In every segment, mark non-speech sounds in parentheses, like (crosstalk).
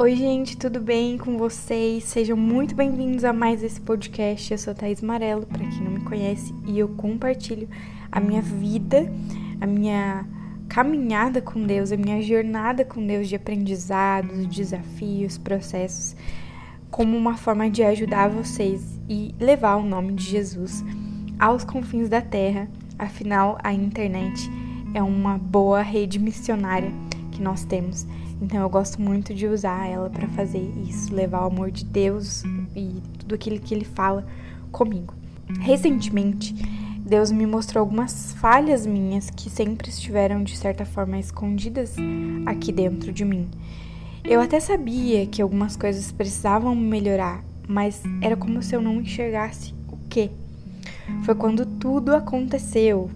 Oi, gente, tudo bem com vocês? Sejam muito bem-vindos a mais esse podcast. Eu sou Thaís Marelo, para quem não me conhece, e eu compartilho a minha vida, a minha caminhada com Deus, a minha jornada com Deus de aprendizados, desafios, processos, como uma forma de ajudar vocês e levar o nome de Jesus aos confins da terra. Afinal, a internet é uma boa rede missionária que nós temos então eu gosto muito de usar ela para fazer isso, levar o amor de Deus e tudo aquilo que ele fala comigo. Recentemente, Deus me mostrou algumas falhas minhas que sempre estiveram de certa forma escondidas aqui dentro de mim. Eu até sabia que algumas coisas precisavam melhorar, mas era como se eu não enxergasse o que. Foi quando tudo aconteceu,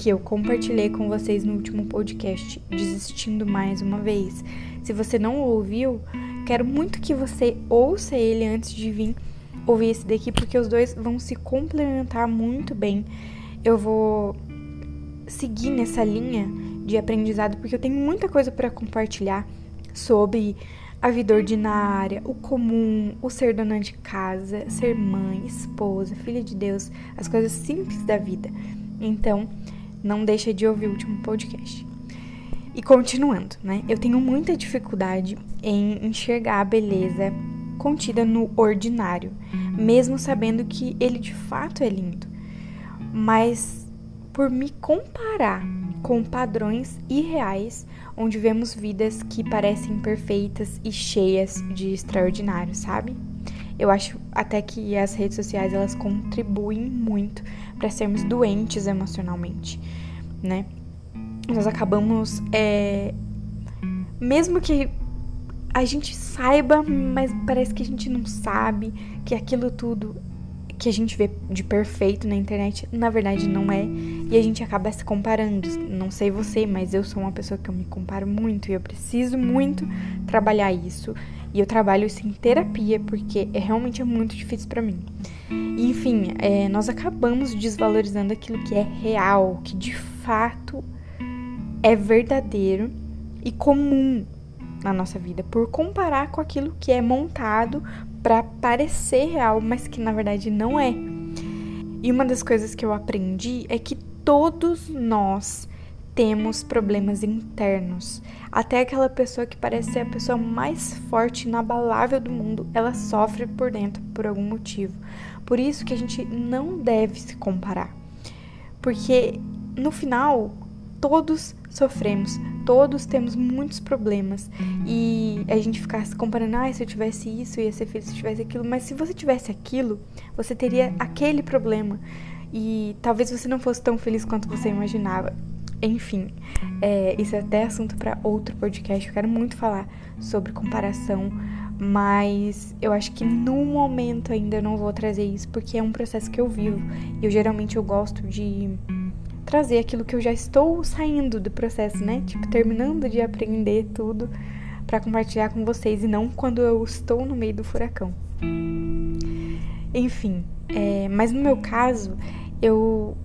que eu compartilhei com vocês no último podcast, Desistindo Mais uma vez. Se você não ouviu, quero muito que você ouça ele antes de vir ouvir esse daqui, porque os dois vão se complementar muito bem. Eu vou seguir nessa linha de aprendizado, porque eu tenho muita coisa para compartilhar sobre a vida ordinária, o comum, o ser dona de casa, ser mãe, esposa, filha de Deus, as coisas simples da vida. Então, não deixa de ouvir o último podcast. E continuando, né? Eu tenho muita dificuldade em enxergar a beleza contida no ordinário, mesmo sabendo que ele de fato é lindo. Mas por me comparar com padrões irreais, onde vemos vidas que parecem perfeitas e cheias de extraordinário, sabe? Eu acho até que as redes sociais elas contribuem muito para sermos doentes emocionalmente, né? Nós acabamos, é, mesmo que a gente saiba, mas parece que a gente não sabe que aquilo tudo que a gente vê de perfeito na internet, na verdade não é, e a gente acaba se comparando. Não sei você, mas eu sou uma pessoa que eu me comparo muito e eu preciso muito trabalhar isso. E eu trabalho isso em terapia porque é realmente é muito difícil para mim. Enfim, é, nós acabamos desvalorizando aquilo que é real, que de fato é verdadeiro e comum na nossa vida, por comparar com aquilo que é montado para parecer real, mas que na verdade não é. E uma das coisas que eu aprendi é que todos nós temos problemas internos. Até aquela pessoa que parece ser a pessoa mais forte inabalável do mundo, ela sofre por dentro por algum motivo. Por isso que a gente não deve se comparar. Porque no final, todos sofremos, todos temos muitos problemas e a gente ficar se comparando, ah, se eu tivesse isso, ia ser feliz se eu tivesse aquilo, mas se você tivesse aquilo, você teria aquele problema e talvez você não fosse tão feliz quanto você imaginava. Enfim, é, isso é até assunto para outro podcast. Eu quero muito falar sobre comparação, mas eu acho que no momento ainda eu não vou trazer isso porque é um processo que eu vivo e eu geralmente eu gosto de trazer aquilo que eu já estou saindo do processo, né? Tipo, terminando de aprender tudo para compartilhar com vocês e não quando eu estou no meio do furacão. Enfim, é, mas no meu caso, eu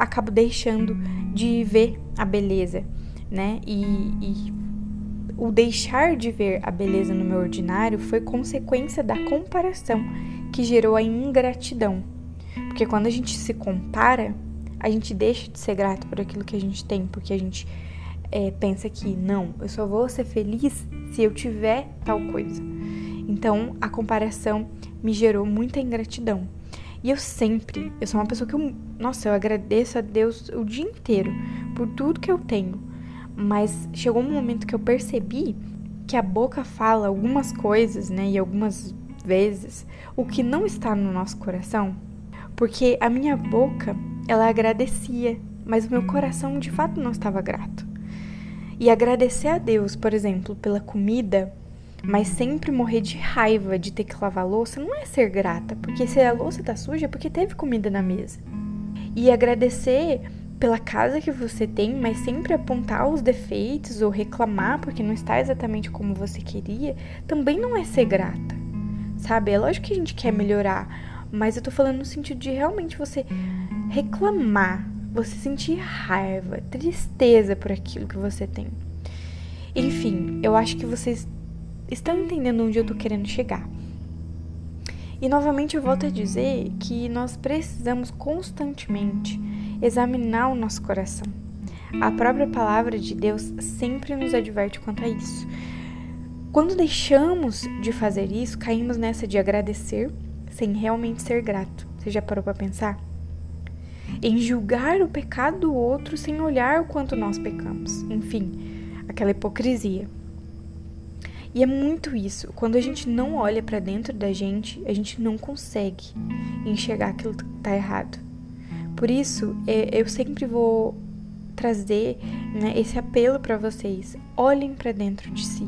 acabo deixando de ver a beleza, né? E, e o deixar de ver a beleza no meu ordinário foi consequência da comparação que gerou a ingratidão. Porque quando a gente se compara, a gente deixa de ser grato por aquilo que a gente tem, porque a gente é, pensa que não, eu só vou ser feliz se eu tiver tal coisa. Então a comparação me gerou muita ingratidão. E eu sempre, eu sou uma pessoa que eu, nossa, eu agradeço a Deus o dia inteiro por tudo que eu tenho. Mas chegou um momento que eu percebi que a boca fala algumas coisas, né, e algumas vezes o que não está no nosso coração, porque a minha boca ela agradecia, mas o meu coração de fato não estava grato. E agradecer a Deus, por exemplo, pela comida, mas sempre morrer de raiva de ter que lavar louça, não é ser grata, porque se a louça tá suja é porque teve comida na mesa. E agradecer pela casa que você tem, mas sempre apontar os defeitos ou reclamar porque não está exatamente como você queria, também não é ser grata. Sabe? É lógico que a gente quer melhorar, mas eu tô falando no sentido de realmente você reclamar, você sentir raiva, tristeza por aquilo que você tem. Enfim, eu acho que vocês estão entendendo onde eu tô querendo chegar. E novamente eu volto a dizer que nós precisamos constantemente examinar o nosso coração. A própria palavra de Deus sempre nos adverte quanto a isso. Quando deixamos de fazer isso, caímos nessa de agradecer sem realmente ser grato. Você já parou para pensar? Em julgar o pecado do outro sem olhar o quanto nós pecamos. Enfim, aquela hipocrisia. E é muito isso. Quando a gente não olha para dentro da gente, a gente não consegue enxergar aquilo que tá errado. Por isso, é, eu sempre vou trazer né, esse apelo para vocês. Olhem para dentro de si.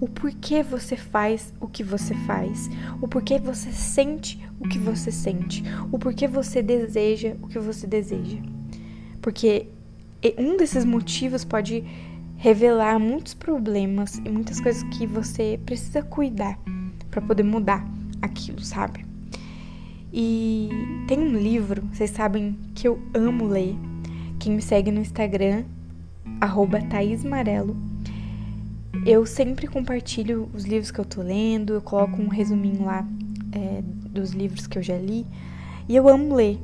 O porquê você faz o que você faz, o porquê você sente o que você sente, o porquê você deseja o que você deseja. Porque um desses motivos pode revelar muitos problemas e muitas coisas que você precisa cuidar para poder mudar aquilo, sabe? E tem um livro, vocês sabem que eu amo ler. Quem me segue no Instagram, arroba eu sempre compartilho os livros que eu tô lendo, eu coloco um resuminho lá é, dos livros que eu já li. E eu amo ler.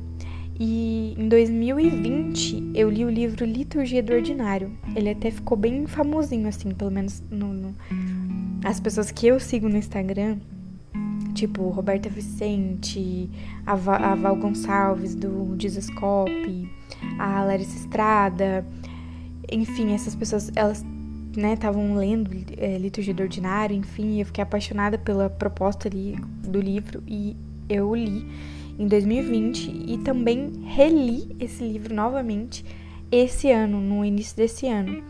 E em 2020 eu li o livro Liturgia do Ordinário. Ele até ficou bem famosinho, assim, pelo menos no, no... as pessoas que eu sigo no Instagram, tipo Roberta Vicente, a, Va a Val Gonçalves do Dizascope, a Larissa Estrada, enfim, essas pessoas, elas né, estavam lendo é, Liturgia do Ordinário, enfim, eu fiquei apaixonada pela proposta ali do livro e eu li em 2020 e também reli esse livro novamente esse ano, no início desse ano.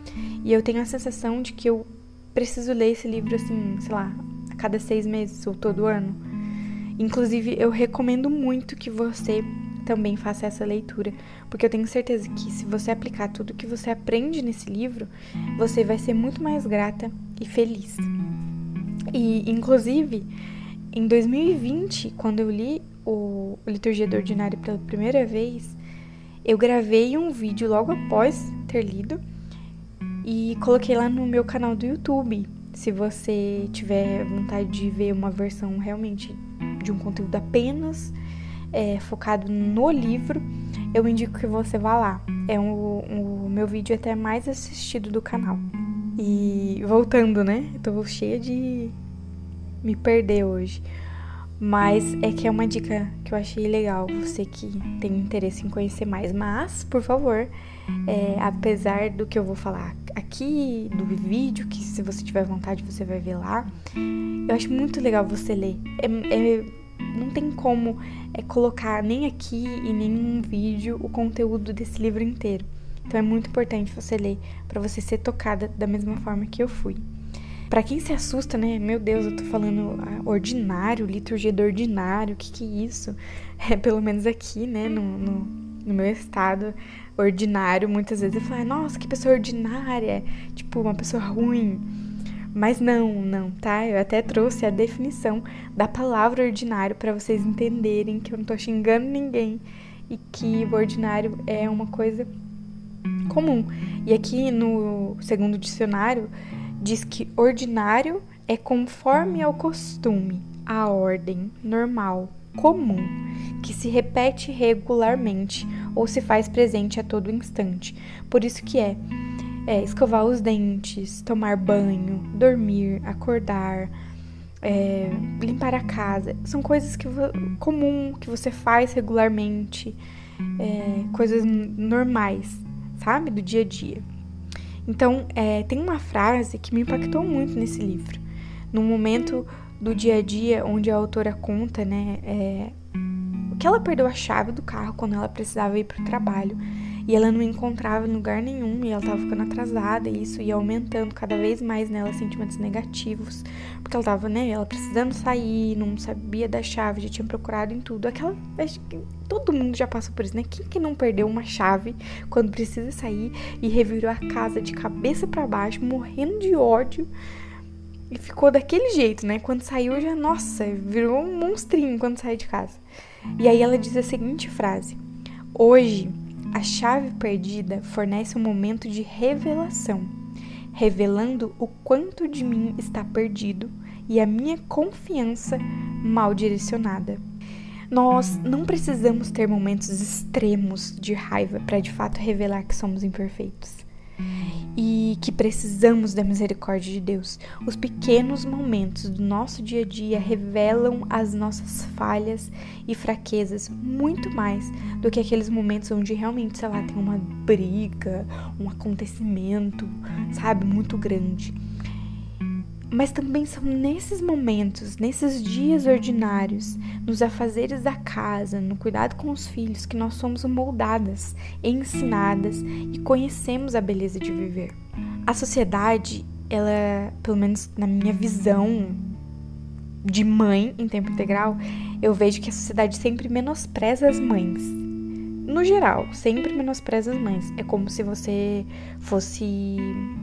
E eu tenho a sensação de que eu preciso ler esse livro assim, sei lá, a cada seis meses ou todo ano. Inclusive, eu recomendo muito que você também faça essa leitura, porque eu tenho certeza que se você aplicar tudo que você aprende nesse livro, você vai ser muito mais grata e feliz. E, inclusive, em 2020, quando eu li o Liturgia do Ordinário pela primeira vez, eu gravei um vídeo logo após ter lido e coloquei lá no meu canal do YouTube. Se você tiver vontade de ver uma versão realmente de um conteúdo apenas é, focado no livro, eu indico que você vá lá. É o, meu vídeo até mais assistido do canal. E voltando, né? Eu tô cheia de me perder hoje. Mas é que é uma dica que eu achei legal, você que tem interesse em conhecer mais. Mas, por favor, é, apesar do que eu vou falar aqui, do vídeo, que se você tiver vontade você vai ver lá, eu acho muito legal você ler. É, é, não tem como é, colocar nem aqui e nem em vídeo o conteúdo desse livro inteiro. Então é muito importante você ler para você ser tocada da mesma forma que eu fui. Para quem se assusta, né? Meu Deus, eu tô falando ah, ordinário, liturgia do ordinário, o que que é isso? (laughs) É, pelo menos aqui, né, no, no, no meu estado, ordinário, muitas vezes eu falo, nossa, que pessoa ordinária, tipo, uma pessoa ruim. Mas não, não, tá? Eu até trouxe a definição da palavra ordinário para vocês entenderem que eu não tô xingando ninguém e que o ordinário é uma coisa comum. E aqui no segundo dicionário diz que ordinário é conforme ao costume, à ordem, normal, comum, que se repete regularmente ou se faz presente a todo instante. Por isso que é, é escovar os dentes, tomar banho, dormir, acordar, é, limpar a casa. São coisas que comum que você faz regularmente, é, coisas normais, sabe, do dia a dia. Então, é, tem uma frase que me impactou muito nesse livro. No momento do dia a dia, onde a autora conta, né, é, que ela perdeu a chave do carro quando ela precisava ir para o trabalho e ela não encontrava em lugar nenhum e ela tava ficando atrasada e isso ia aumentando cada vez mais nela sentimentos negativos, porque ela tava, né, ela precisando sair, não sabia da chave, já tinha procurado em tudo. Aquela, acho que todo mundo já passou por isso, né? Quem que não perdeu uma chave quando precisa sair e revirou a casa de cabeça para baixo, morrendo de ódio? E ficou daquele jeito, né? Quando saiu já, nossa, virou um monstrinho quando saiu de casa. E aí ela diz a seguinte frase: Hoje a chave perdida fornece um momento de revelação. revelando o quanto de mim está perdido e a minha confiança mal direcionada. Nós não precisamos ter momentos extremos de raiva para de fato revelar que somos imperfeitos e que precisamos da misericórdia de Deus. Os pequenos momentos do nosso dia a dia revelam as nossas falhas e fraquezas muito mais do que aqueles momentos onde realmente, sei lá, tem uma briga, um acontecimento, sabe, muito grande. Mas também são nesses momentos, nesses dias ordinários, nos afazeres da casa, no cuidado com os filhos, que nós somos moldadas, ensinadas e conhecemos a beleza de viver. A sociedade, ela, pelo menos na minha visão de mãe em tempo integral, eu vejo que a sociedade sempre menospreza as mães. No geral, sempre menospreza as mães. É como se você fosse,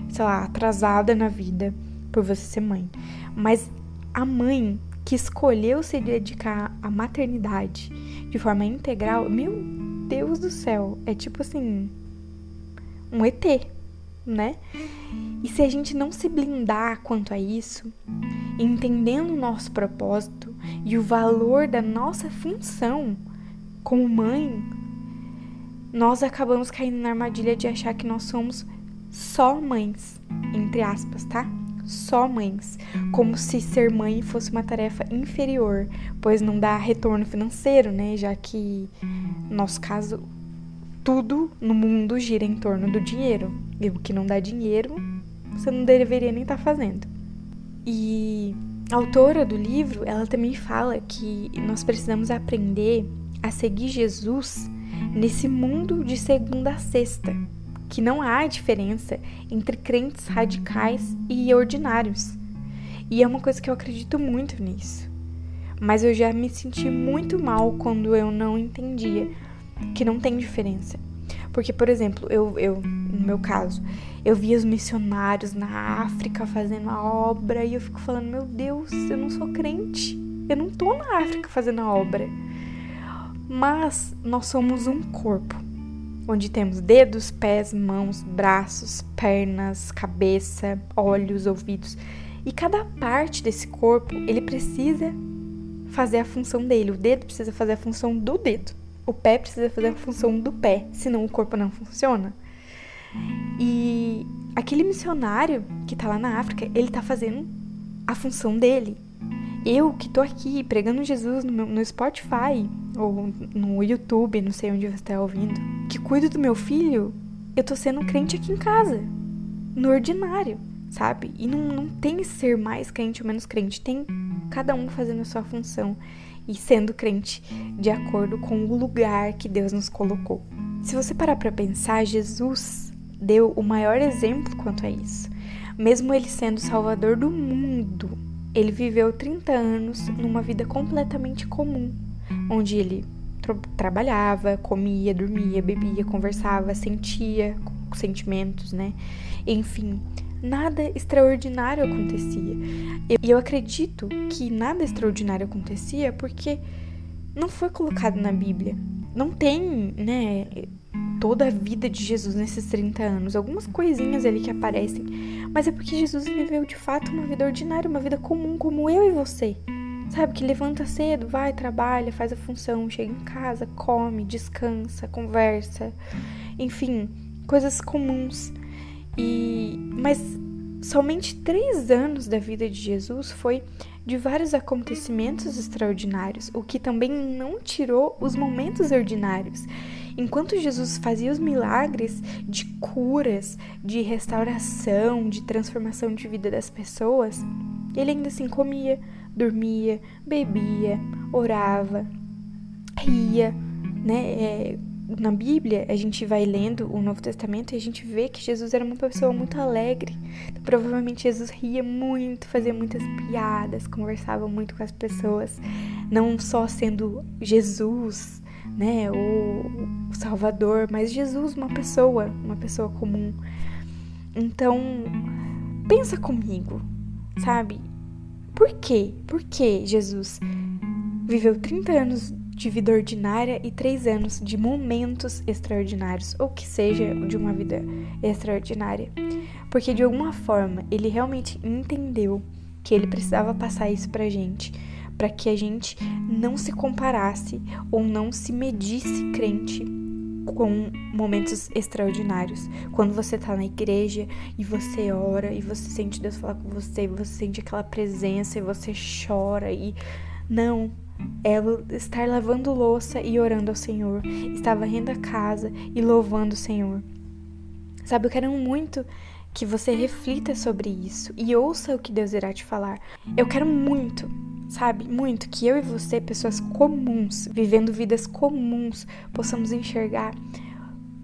sei lá, atrasada na vida por você ser mãe. Mas a mãe que escolheu se dedicar à maternidade de forma integral, meu Deus do céu, é tipo assim, um ET, né? E se a gente não se blindar quanto a isso, entendendo o nosso propósito e o valor da nossa função como mãe, nós acabamos caindo na armadilha de achar que nós somos só mães, entre aspas, tá? Só mães, como se ser mãe fosse uma tarefa inferior, pois não dá retorno financeiro, né? Já que, no nosso caso, tudo no mundo gira em torno do dinheiro. E o que não dá dinheiro, você não deveria nem estar tá fazendo. E a autora do livro, ela também fala que nós precisamos aprender a seguir Jesus nesse mundo de segunda a sexta, que não há diferença entre crentes radicais e ordinários. E é uma coisa que eu acredito muito nisso. Mas eu já me senti muito mal quando eu não entendia que não tem diferença. Porque, por exemplo, eu, eu no meu caso, eu via os missionários na África fazendo a obra e eu fico falando, meu Deus, eu não sou crente. Eu não tô na África fazendo a obra. Mas nós somos um corpo onde temos dedos, pés, mãos, braços, pernas, cabeça, olhos, ouvidos. E cada parte desse corpo, ele precisa fazer a função dele. O dedo precisa fazer a função do dedo. O pé precisa fazer a função do pé, senão o corpo não funciona. E aquele missionário que tá lá na África, ele tá fazendo a função dele. Eu que tô aqui pregando Jesus no, meu, no Spotify ou no YouTube, não sei onde você está ouvindo, que cuido do meu filho, eu tô sendo crente aqui em casa, no ordinário, sabe? E não, não tem ser mais crente ou menos crente, tem cada um fazendo a sua função e sendo crente de acordo com o lugar que Deus nos colocou. Se você parar para pensar, Jesus deu o maior exemplo quanto a isso. Mesmo ele sendo o salvador do mundo, ele viveu 30 anos numa vida completamente comum, onde ele tra trabalhava, comia, dormia, bebia, conversava, sentia sentimentos, né? Enfim, nada extraordinário acontecia. E eu acredito que nada extraordinário acontecia porque não foi colocado na Bíblia. Não tem, né, toda a vida de Jesus nesses 30 anos. Algumas coisinhas ali que aparecem. Mas é porque Jesus viveu de fato uma vida ordinária, uma vida comum, como eu e você. Sabe, que levanta cedo, vai, trabalha, faz a função, chega em casa, come, descansa, conversa. Enfim, coisas comuns. E. Mas somente três anos da vida de Jesus foi de vários acontecimentos extraordinários, o que também não tirou os momentos ordinários. Enquanto Jesus fazia os milagres de curas, de restauração, de transformação de vida das pessoas, ele ainda assim comia, dormia, bebia, orava, ria, né? É, na Bíblia, a gente vai lendo o Novo Testamento e a gente vê que Jesus era uma pessoa muito alegre. Então, provavelmente Jesus ria muito, fazia muitas piadas, conversava muito com as pessoas, não só sendo Jesus, né, o Salvador, mas Jesus, uma pessoa, uma pessoa comum. Então, pensa comigo, sabe? Por quê? Por que Jesus viveu 30 anos de vida ordinária e 3 anos de momentos extraordinários, ou que seja, de uma vida extraordinária? porque de alguma forma ele realmente entendeu que ele precisava passar isso pra gente, para que a gente não se comparasse ou não se medisse crente com momentos extraordinários. Quando você tá na igreja e você ora e você sente Deus falar com você, você sente aquela presença e você chora e não, é estar lavando louça e orando ao Senhor, estar varrendo a casa e louvando o Senhor. Sabe, eu quero muito que você reflita sobre isso e ouça o que Deus irá te falar. Eu quero muito, sabe, muito que eu e você, pessoas comuns, vivendo vidas comuns, possamos enxergar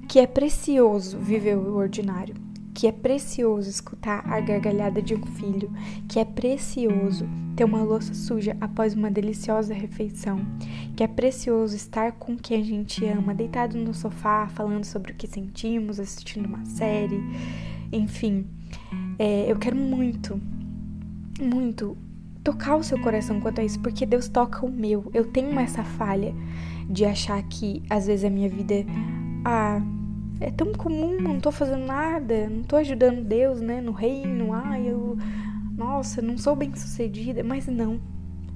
que é precioso viver o ordinário que é precioso escutar a gargalhada de um filho, que é precioso ter uma louça suja após uma deliciosa refeição, que é precioso estar com quem a gente ama, deitado no sofá, falando sobre o que sentimos, assistindo uma série, enfim. É, eu quero muito, muito tocar o seu coração quanto a isso, porque Deus toca o meu. Eu tenho essa falha de achar que às vezes a minha vida. Ah, é tão comum, não tô fazendo nada, não tô ajudando Deus, né, no reino, ai, eu, nossa, não sou bem sucedida, mas não,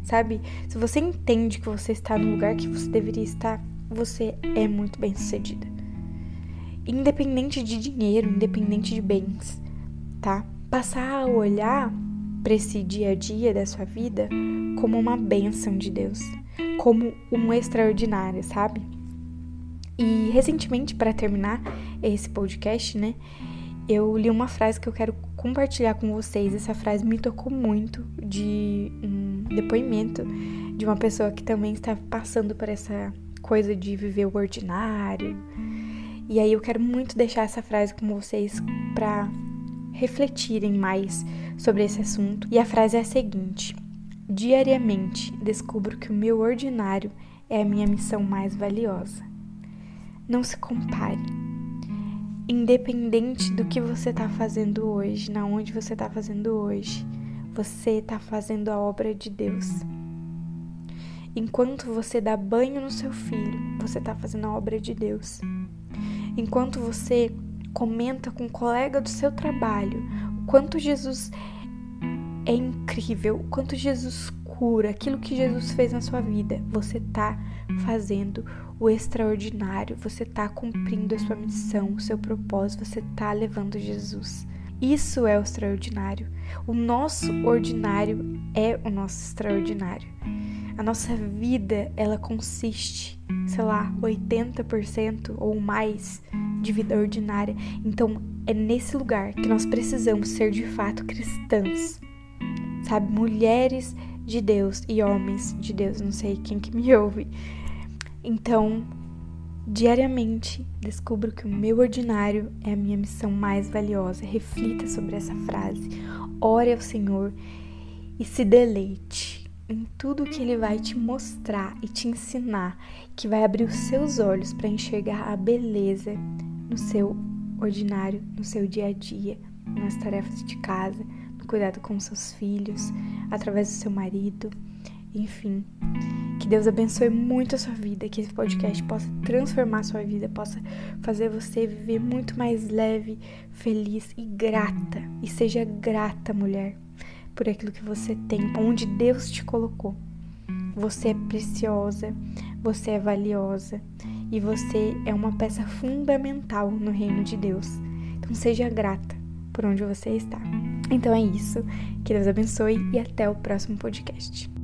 sabe? Se você entende que você está no lugar que você deveria estar, você é muito bem sucedida. Independente de dinheiro, independente de bens, tá? Passar a olhar para esse dia a dia da sua vida como uma bênção de Deus, como um extraordinário, sabe? E recentemente, para terminar esse podcast, né, eu li uma frase que eu quero compartilhar com vocês. Essa frase me tocou muito de um depoimento de uma pessoa que também está passando por essa coisa de viver o ordinário. E aí eu quero muito deixar essa frase com vocês para refletirem mais sobre esse assunto. E a frase é a seguinte: Diariamente descubro que o meu ordinário é a minha missão mais valiosa. Não se compare. Independente do que você está fazendo hoje, na onde você está fazendo hoje, você está fazendo a obra de Deus. Enquanto você dá banho no seu filho, você está fazendo a obra de Deus. Enquanto você comenta com um colega do seu trabalho o quanto Jesus é incrível, o quanto Jesus cura, aquilo que Jesus fez na sua vida, você está fazendo o extraordinário, você está cumprindo a sua missão, o seu propósito, você está levando Jesus. Isso é o extraordinário. O nosso ordinário é o nosso extraordinário. A nossa vida, ela consiste, sei lá, 80% ou mais de vida ordinária. Então, é nesse lugar que nós precisamos ser de fato cristãs. Sabe, mulheres de Deus e homens de Deus, não sei quem que me (laughs) ouve, então, diariamente descubro que o meu ordinário é a minha missão mais valiosa. Reflita sobre essa frase, ore ao Senhor e se deleite em tudo que Ele vai te mostrar e te ensinar, que vai abrir os seus olhos para enxergar a beleza no seu ordinário, no seu dia a dia, nas tarefas de casa, no cuidado com seus filhos, através do seu marido, enfim. Que Deus abençoe muito a sua vida, que esse podcast possa transformar a sua vida, possa fazer você viver muito mais leve, feliz e grata. E seja grata, mulher, por aquilo que você tem, onde Deus te colocou. Você é preciosa, você é valiosa e você é uma peça fundamental no reino de Deus. Então seja grata por onde você está. Então é isso. Que Deus abençoe e até o próximo podcast.